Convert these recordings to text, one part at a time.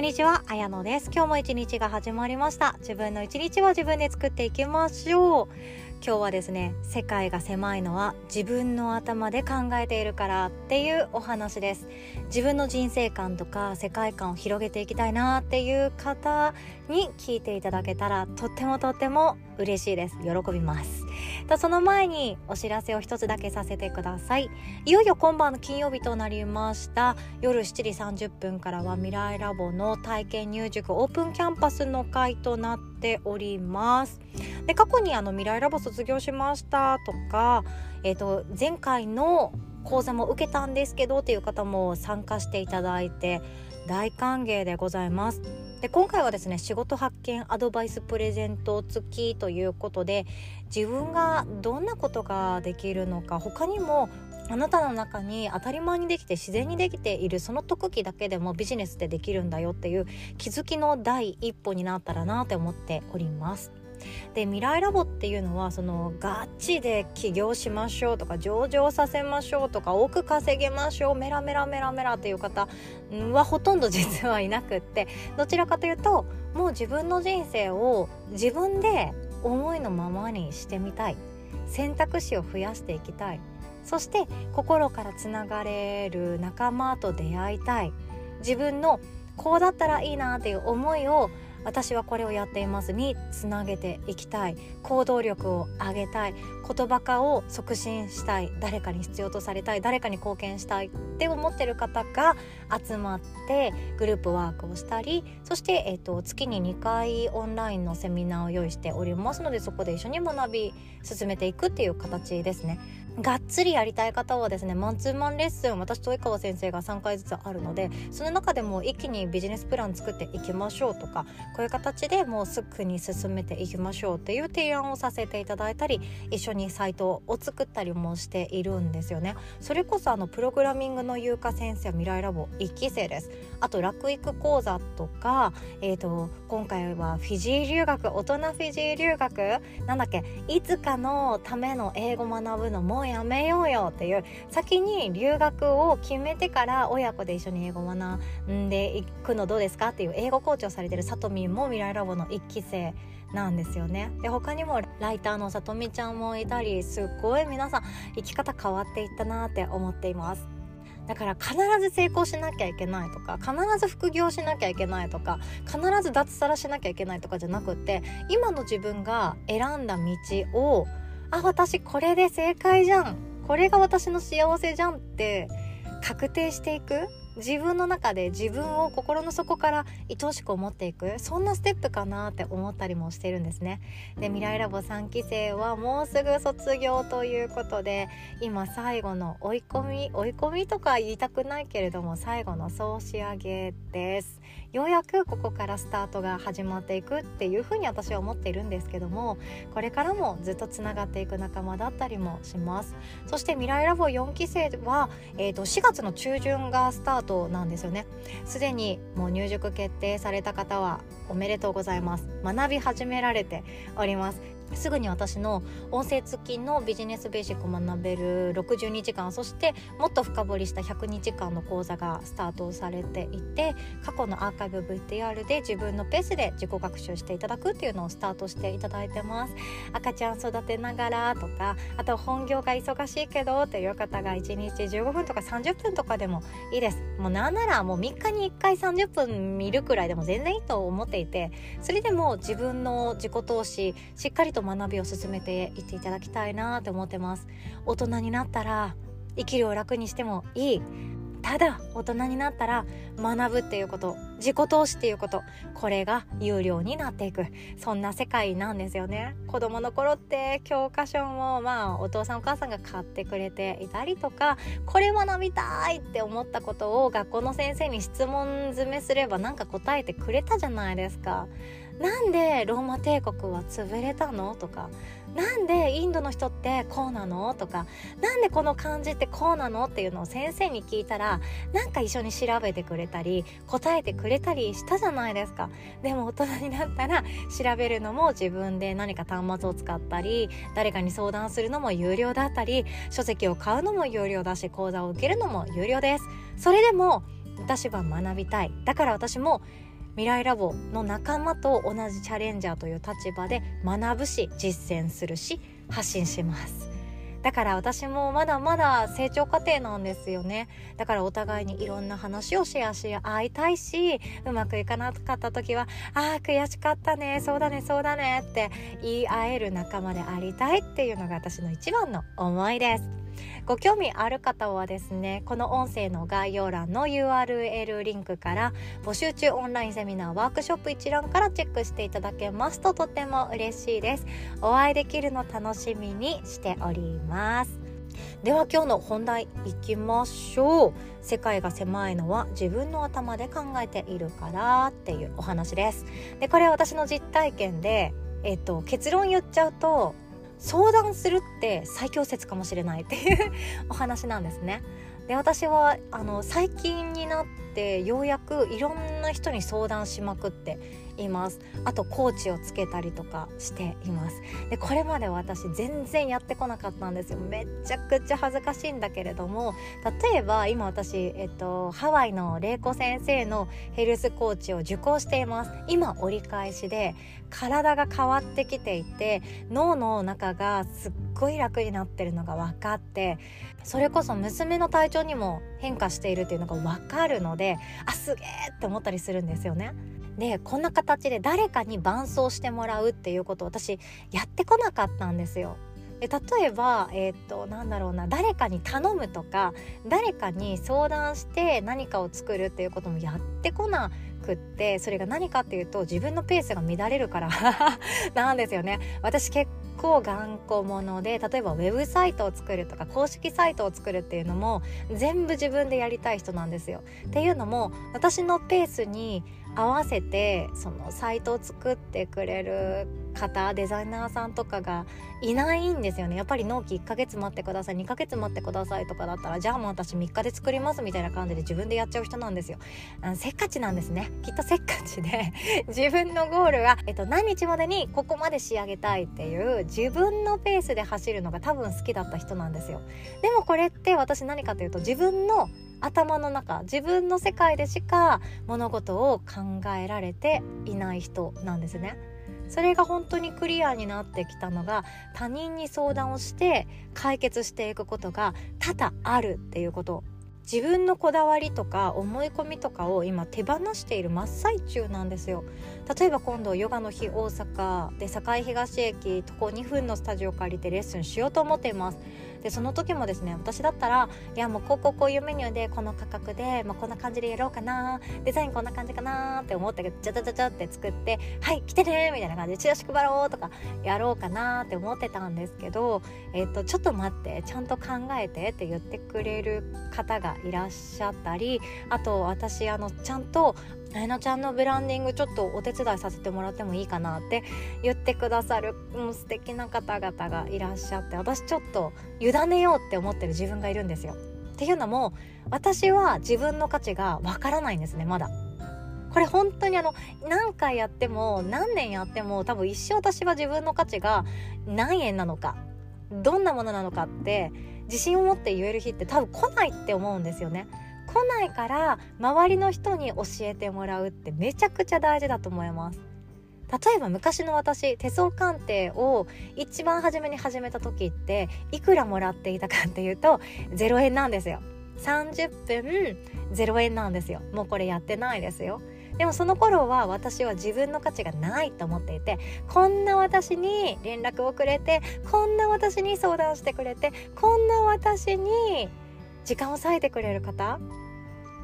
んにちは、あやのです。今日も一日が始まりました。自分の一日は自分で作っていきましょう。今日はですね、世界が狭いのは自分の頭で考えているからっていうお話です。自分の人生観とか世界観を広げていきたいなっていう方に聞いていただけたらとってもとっても嬉しいです。喜びます。とその前にお知らせを一つだけさせてください。いよいよ今晩の金曜日となりました。夜7時30分からは未来ラボの体験入塾オープンキャンパスの会となっております。で過去にあの未来ラボ卒業しましたとか、えー、と前回の講座も受けたんですけどっていう方も参加していただいて大歓迎でございます。で今回はですね仕事発見アドバイスプレゼント付きということで自分がどんなことができるのか他にもあなたの中に当たり前にできて自然にできているその特技だけでもビジネスでできるんだよっていう気づきの第一歩になったらなって思っております。で未来ラボっていうのはそのガチで起業しましょうとか上場させましょうとか多く稼げましょうメラメラメラメラっていう方はほとんど実はいなくって どちらかというともう自分の人生を自分で思いのままにしてみたい。選択肢を増やしていきたい。そして心からつながれる仲間と出会いたい。自分のこうだったらいいなっていう思いを私はこれをやっています。につなげていきたい。行動力を上げたい。言葉化を促進したい。誰かに必要とされたい。誰かに貢献したい。って思ってる方が集まってグループワークをしたりそして、えー、と月に2回オンラインのセミナーを用意しておりますのでそこで一緒に学び進めていくっていう形ですね。がっつりやりたい方はですねマンツーマンレッスン私と及川先生が3回ずつあるのでその中でも一気にビジネスプラン作っていきましょうとかこういう形でもうすぐに進めていきましょうっていう提案をさせていただいたり一緒にサイトを作ったりもしているんですよね。それこそあのプログラミングの優香先生は未来ラボ1期生です。あと楽育講座とか、えーと、今回はフィジー留学大人フィジー留学？なんだっけ？いつかのための英語学ぶのもうやめようよっていう。先に留学を決めてから親子で一緒に英語学んでいくのどうですかっていう英語コーチをされてるさとみんも未来ラボの1期生なんですよね。で他にもライターのさとみちゃんもいたりすっごい皆さん生き方変わっていったなって思っています。だから必ず成功しなきゃいけないとか必ず副業しなきゃいけないとか必ず脱サラしなきゃいけないとかじゃなくって今の自分が選んだ道をあ私これで正解じゃん。これが私の幸せじゃんって確定していく。自分の中で自分を心の底から愛おしく思っていく。そんなステップかなって思ったりもしてるんですね。で未来ラボ3期生はもうすぐ卒業ということで今最後の追い込み追い込みとか言いたくないけれども最後の総仕上げです。ようやくここからスタートが始まっていくっていうふうに私は思っているんですけどもこれからもずっとつながっていく仲間だったりもします。そして未来ラボ4期生は、えー、と4月の中旬がスタートなんですよね。すでにもう入塾決定された方はおめでとうございます。学び始められております。すぐに私の音声付きのビジネスベーシックを学べる62時間そしてもっと深掘りした100日間の講座がスタートされていて過去のアーカイブ VTR で自分のペースで自己学習していただくっていうのをスタートしていただいてます。赤ちゃん育てながらとかあと本業が忙しいけどっていう方が1日15分とか30分とかでもいいです。もうなんならもう3日に1回30分見るくらいでも全然いいと思っていてそれでも自分の自己投資しっかりと学びを進めていっていただきたいなって思ってます。大人になったら生きるを楽にしてもいい。ただ大人になったら学ぶっていうこと自己投資っていうことこれが有料になっていく。そんな世界なんですよね。子供の頃って教科書もまあお父さんお母さんが買ってくれていたりとかこれ学びたいって思ったことを学校の先生に質問詰めすればなんか答えてくれたじゃないですか。なんでローマ帝国は潰れたの？とかなんでインドの人ってこうなの？とかなんでこの漢字ってこうなの？っていうのを先生に聞いたらなんか一緒に調べてくれたり答えてくれたりしたじゃないですか。でも大人になったら調べるのも自分で何か端末を使ったり誰かに相談するのも有料だったり書籍を買うのも有料だし講座を受けるのも有料です。それでも私は学びたい。だから私も未来ラボの仲間と同じチャレンジャーという立場で学ぶし実践するし発信します。だから私もまだまだ成長過程なんですよね。だからお互いにいろんな話をシェアし合いたいしうまくいかなかった時は「あー悔しかったねそうだねそうだね」って言い合える仲間でありたいっていうのが私の一番の思いです。ご興味ある方はですねこの音声の概要欄の URL リンクから募集中オンラインセミナーワークショップ一覧からチェックしていただけますととても嬉しいです。お会いできるの楽しみにしております。では今日の本題いきましょう。世界が狭いのは自分の頭で考えているからっていうお話です。でこれは私の実体験でえっと結論言っちゃうと相談するって最強説かもしれないっていうお話なんですね。で私はあの最近になってようやくいろんな人に相談しまくっています。あとコーチをつけたりとかしています。でこれまで私全然やってこなかったんですよ。めちゃくちゃ恥ずかしいんだけれども例えば今私、えっと、ハワイの玲子先生のヘルスコーチを受講しています。今折り返しで体が変わってきていて脳の中がすっごい楽になってるのが分かってそれこそ娘の体調にも変化しているっていうのが分かるのであすげえって思ったりするんですよね。でこんな形で誰かに伴走してもらうっていうことを私やってこなかったんですよ。で例えば、えー、っとなんだろうな誰かに頼むとか誰かに相談して何かを作るっていうこともやってこなくってそれが何かっていうと自分のペースが乱れるから なんですよね私結構頑固者で例えばウェブサイトを作るとか公式サイトを作るっていうのも全部自分でやりたい人なんですよ。っていうのも私のペースに合わせてそのサイトを作ってくれる方デザイナーさんとかがいないんですよね。やっぱり納期1ヶ月待ってください2ヶ月待ってくださいとかだったらじゃあもう私3日で作りますみたいな感じで自分でやっちゃう人なんですよ。あのせっかちなんですね。きっとせっかちで 自分のゴールは、えっと、何日までにここまで仕上げたいっていう自分のペースで走るのが多分好きだった人なんですよ。でもこれって私何かというと自分の頭の中自分の世界でしか物事を考えられていない人なんですね。それが本当にクリアになってきたのが他人に相談をして解決していくことが多々あるっていうこと。自分のこだわりとか思い込みとかを今手放している真っ最中なんですよ。例えば今度ヨガの日大阪で堺東駅徒歩2分のスタジオ借りてレッスンしようと思っています。でその時もですね私だったらいやもうこうこうこういうメニューでこの価格で、まあ、こんな感じでやろうかなデザインこんな感じかなって思ってじゃじゃじゃじゃって作ってはい来てねみたいな感じでチラシ配ろうとかやろうかなって思ってたんですけど、えっと、ちょっと待ってちゃんと考えてって言ってくれる方がいらっしゃったりあと私あのちゃんとえなちゃんのブランディングちょっとお手伝いさせてもらってもいいかなって言ってくださるも、う、素敵な方々がいらっしゃって私ちょっと委ねようって思ってる自分がいるんですよ。っていうのも私は自分の価値がわからないんですねまだ。これ本当にあの何回やっても何年やっても多分一生私は自分の価値が何円なのかどんなものなのかって自信を持って言える日って多分来ないって思うんですよね。来ないから周りの人に教えてもらうってめちゃくちゃ大事だと思います。例えば昔の私手相鑑定を一番初めに始めた時っていくらもらっていたかっていうと0円なんですよ。30分0円なんですよ。もうこれやってないですよ。でもその頃は私は自分の価値がないと思っていてこんな私に連絡をくれてこんな私に相談してくれてこんな私に時間を割いてくれる方？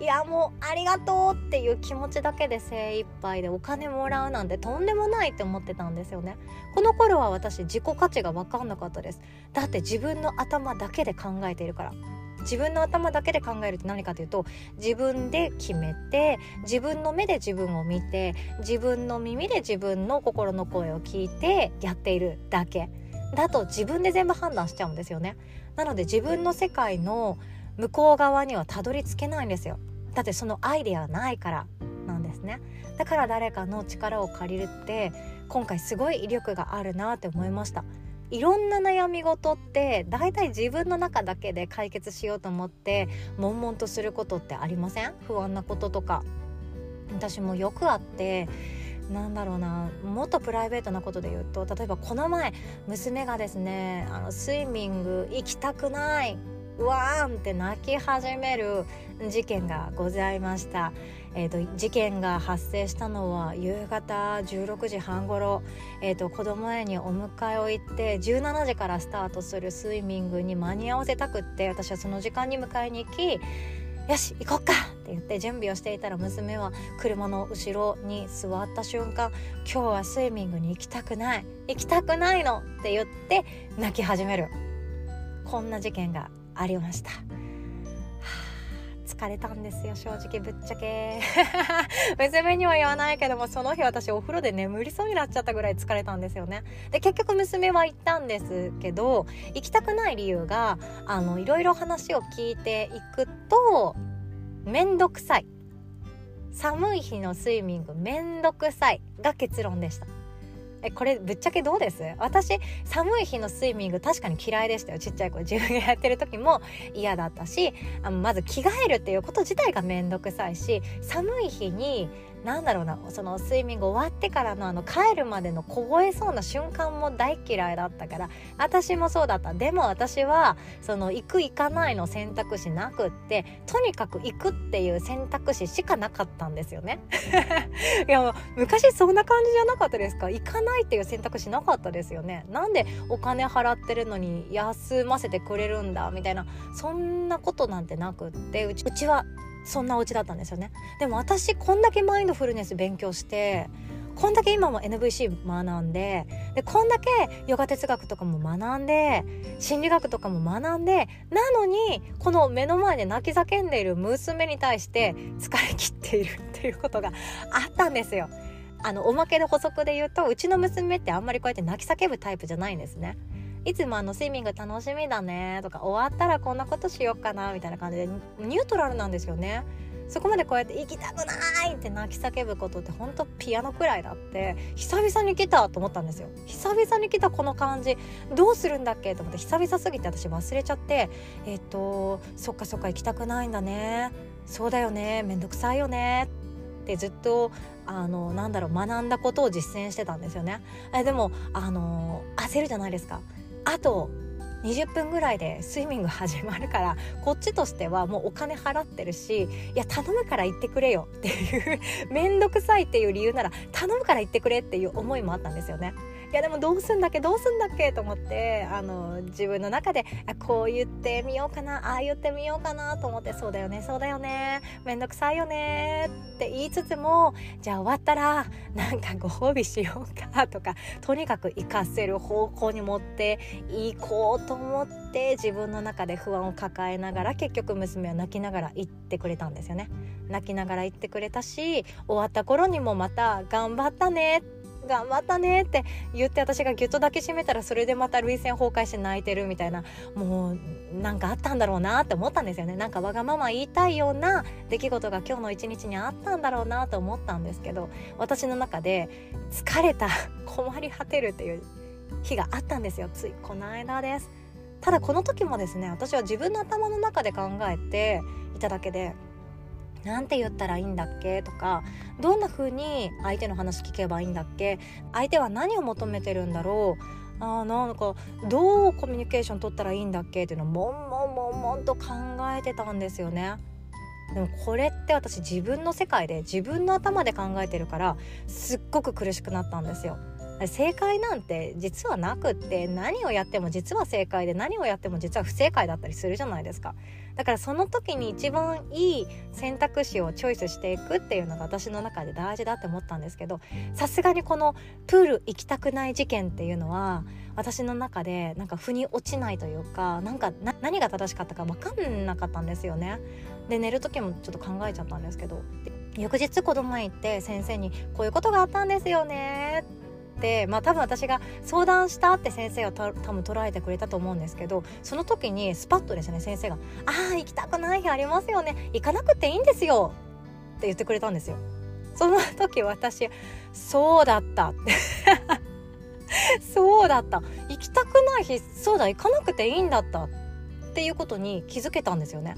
いやもうありがとうっていう気持ちだけで精一杯でお金もらうなんてとんでもないって思ってたんですよね。この頃は私自己価値が分かんなかったです。だって自分の頭だけで考えているから。自分の頭だけで考えるって何かというと自分で決めて自分の目で自分を見て自分の耳で自分の心の声を聞いてやっているだけ。だと自分で全部判断しちゃうんですよね。なので自分の世界の向こう側にはたどり着けないんですよ。だってそのアイデアないからなんですね。だから誰かの力を借りるって今回すごい威力があるなって思いました。いろんな悩み事って大体自分の中だけで解決しようと思って悶々とすることってありません？不安なこととか。私もよくあってなんだろうなもっとプライベートなことで言うと例えばこの前娘がですねあのスイミング行きたくないわーんって泣き始める事件がございました。えーと、事件が発生したのは夕方16時半ごろ、えーと、子供園にお迎えを行って17時からスタートするスイミングに間に合わせたくって私はその時間に迎えに行きよし行こっかって言って準備をしていたら娘は車の後ろに座った瞬間今日はスイミングに行きたくない行きたくないのって言って泣き始めるこんな事件がありました。疲れたんですよ正直ぶっちゃけ。娘には言わないけどもその日私お風呂で眠りそうになっちゃったぐらい疲れたんですよね。で結局娘は行ったんですけど行きたくない理由があのいろいろ話を聞いていくと面倒くさい。寒い日のスイミング面倒くさいが結論でした。えこれぶっちゃけどうです？私寒い日のスイミング確かに嫌いでしたよ。ちっちゃい子自分がやってる時も嫌だったしあのまず着替えるっていうこと自体が面倒くさいし寒い日になんだろうなそのスイミング終わってからのあの帰るまでの凍えそうな瞬間も大嫌いだったから私もそうだった。でも私はその行く行かないの選択肢なくってとにかく行くっていう選択肢しかなかったんですよね。いや昔そんな感じじゃなかったですか？行かないっていう選択肢なかったですよねなんでお金払ってるのに休ませてくれるんだみたいなそんなことなんてなくってうちうちはそんなお家だったんですよねでも私こんだけマインドフルネス勉強してこんだけ今も NVC 学んででこんだけヨガ哲学とかも学んで心理学とかも学んでなのにこの目の前で泣き叫んでいる娘に対して疲れ切っているっていうことがあったんですよ。あのおまけの補足で言うとうちの娘ってあんまりこうやって泣き叫ぶタイプじゃないんですね。いつもあのスイミング楽しみだねとか終わったらこんなことしようかなみたいな感じでニュートラルなんですよね。そこまでこうやって行きたくないって泣き叫ぶことってほんとピアノくらいだって久々に来たと思ったんですよ。久々に来たこの感じどうするんだっけ？と思って久々すぎて私忘れちゃってえっ、とそっかそっか行きたくないんだね。そうだよね。めんどくさいよね。ってずっとあのなんだろう学んだことを実践してたんですよねえでもあの焦るじゃないですかあと20分ぐらいでスイミング始まるからこっちとしてはもうお金払ってるしいや頼むから行ってくれよっていう 面倒くさいっていう理由なら頼むから行ってくれっていう思いもあったんですよね。いやでもどうすんだっけ？どうすんだっけ？と思ってあの自分の中でこう言ってみようかなああ言ってみようかなと思ってそうだよねそうだよねめんどくさいよねって言いつつもじゃあ終わったらなんかご褒美しようかとかとにかく活かせる方向に持っていこうと思って自分の中で不安を抱えながら結局娘は泣きながら言ってくれたんですよね。泣きながら言ってくれたし終わった頃にもまた頑張ったねって頑張ったねって言って私がギュッと抱きしめたらそれでまた涙腺崩壊して泣いてるみたいなもうなんかあったんだろうなって思ったんですよね。なんかわがまま言いたいような出来事が今日の一日にあったんだろうなと思ったんですけど私の中で疲れた困り果てるっていう日があったんですよ。ついこの間です。ただこの時もですね私は自分の頭の中で考えていただけでなんて言ったらいいんだっけ？とかどんな風に相手の話聞けばいいんだっけ？相手は何を求めてるんだろう？あなんかどうコミュニケーション取ったらいいんだっけ？っていうのをもんもんもんもんと考えてたんですよね。でもこれって私自分の世界で自分の頭で考えてるからすっごく苦しくなったんですよ。正解なんて実はなくって何をやっても実は正解で何をやっても実は不正解だったりするじゃないですかだからその時に一番いい選択肢をチョイスしていくっていうのが私の中で大事だって思ったんですけどさすがにこのプール行きたくない事件っていうのは私の中でなんか腑に落ちないというかなんか何が正しかったか分かんなかったんですよね。で寝る時もちょっと考えちゃったんですけど翌日子供へ行って先生に「こういうことがあったんですよね」ってまあ多分私が相談したって先生は多分捉えてくれたと思うんですけどその時にスパッとですね先生が「ああ行きたくない日ありますよね行かなくていいんですよ」って言ってくれたんですよ。その時私そうだった そうだった行きたくない日そうだ行かなくていいんだったっていうことに気づけたんですよね。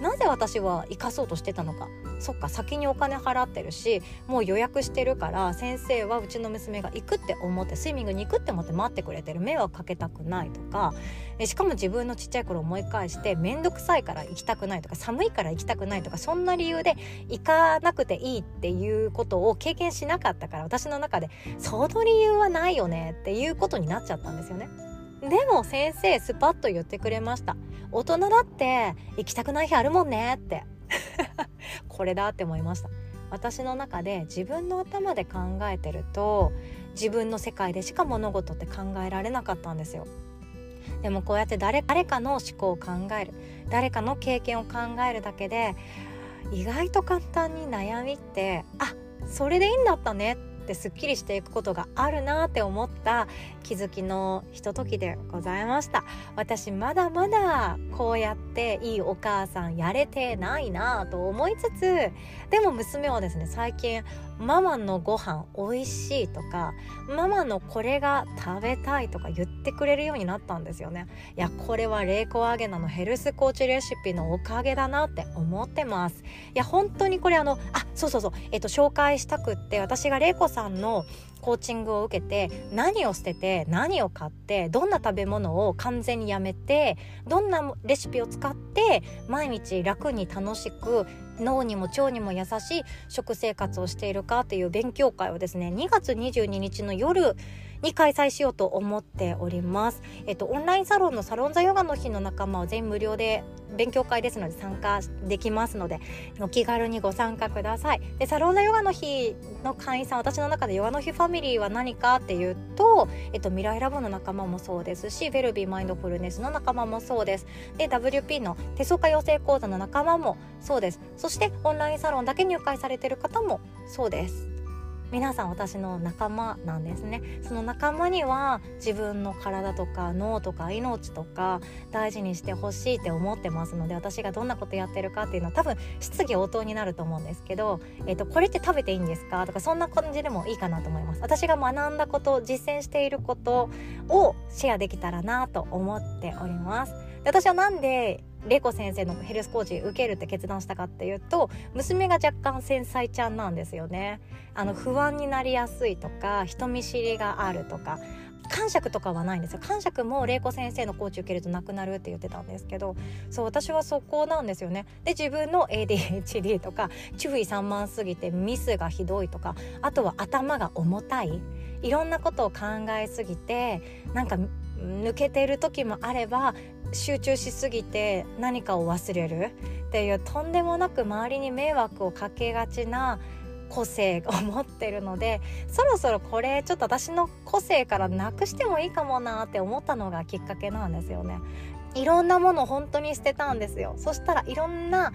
なぜ私は生かそうとしてたのかそっか先にお金払ってるしもう予約してるから先生はうちの娘が行くって思ってスイミングに行くって思って待ってくれてる。迷惑かけたくないとかえしかも自分のちっちゃい頃思い返して面倒くさいから行きたくないとか寒いから行きたくないとかそんな理由で行かなくていいっていうことを経験しなかったから私の中でその理由はないよねっていうことになっちゃったんですよね。でも先生スパッと言ってくれました。大人だって行きたくない日あるもんねって。これだって思いました。私の中で自分の頭で考えてると自分の世界でしか物事って考えられなかったんですよ。でもこうやって誰誰かの思考を考える誰かの経験を考えるだけで意外と簡単に悩みってあそれでいいんだったねってすっきりしていくことがあるなって思った気づきのひとときでございました。私まだまだこうやっていいお母さんやれてないなと思いつつでも娘はですね最近ママのご飯美味しいとかママのこれが食べたいとか言ってくれるようになったんですよね。いやこれはレイコアゲナのヘルスコーチレシピのおかげだなって思ってます。いや本当にこれあのあそうそうそう。えっと紹介したくって私がレイコさんさんのコーチングを受けて何を捨てて何を買ってどんな食べ物を完全にやめてどんなレシピを使って毎日楽に楽しく脳にも腸にも優しい食生活をしているかという勉強会をですね2月22日の夜に開催しようと思っております。えっと、オンラインサロンのサロンザヨガの日の仲間は全無料で勉強会ですので参加できますのでお気軽にご参加ください。でサロンザヨガの日の会員さん私の中でヨガの日ファミリーは何かっていうと、えっと、未来ラボの仲間もそうですしヴェルビーマインドフルネスの仲間もそうです。で WP の手相家養成講座の仲間もそうです。そしてオンラインサロンだけ入会されてる方もそうです。皆さん私の仲間なんですね。その仲間には自分の体とか脳とか命とか大事にしてほしいって思ってますので私がどんなことやってるかっていうのは多分質疑応答になると思うんですけど、えーと、これって食べていいんですか？とかそんな感じでもいいかなと思います。私が学んだこと実践していることをシェアできたらなと思っております。私はなんで玲子先生のヘルスコーチ受けるって決断したかっていうと娘が若干繊細ちゃんなんですよね。あの不安になりやすいとか人見知りがあるとか感触とかはないんですよ。感触も玲子先生のコーチ受けるとなくなるって言ってたんですけどそう私はそこなんですよね。で自分の ADHD とか注意散漫すぎてミスがひどいとかあとは頭が重たい。いろんなことを考えすぎてなんか抜けてる時もあれば集中しすぎて何かを忘れるっていうとんでもなく周りに迷惑をかけがちな個性を持ってるのでそろそろこれちょっと私の個性からなくしてもいいかもなって思ったのがきっかけなんですよね。いろんなもの本当に捨てたんですよそしたらいろんな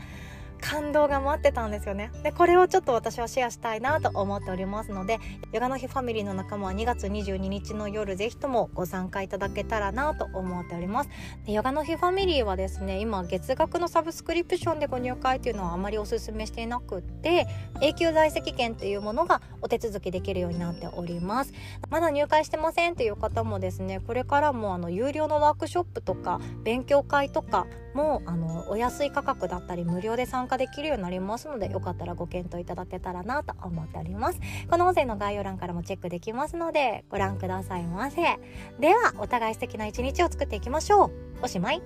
感動が待ってたんですよね。でこれをちょっと私はシェアしたいなと思っておりますのでヨガの日ファミリーの仲間は2月22日の夜ぜひともご参加いただけたらなと思っております。でヨガの日ファミリーはですね今月額のサブスクリプションでご入会っていうのはあまりおすすめしていなくって永久在籍権っていうものがお手続きできるようになっております。まだ入会してませんっていう方もですねこれからもあの有料のワークショップとか勉強会とかもあのお安い価格だったり無料で参加できるようになりますのでよかったらご検討いただけたらなと思っております。この音声の概要欄からもチェックできますのでご覧くださいませ。ではお互い素敵な一日を作っていきましょう。おしまい。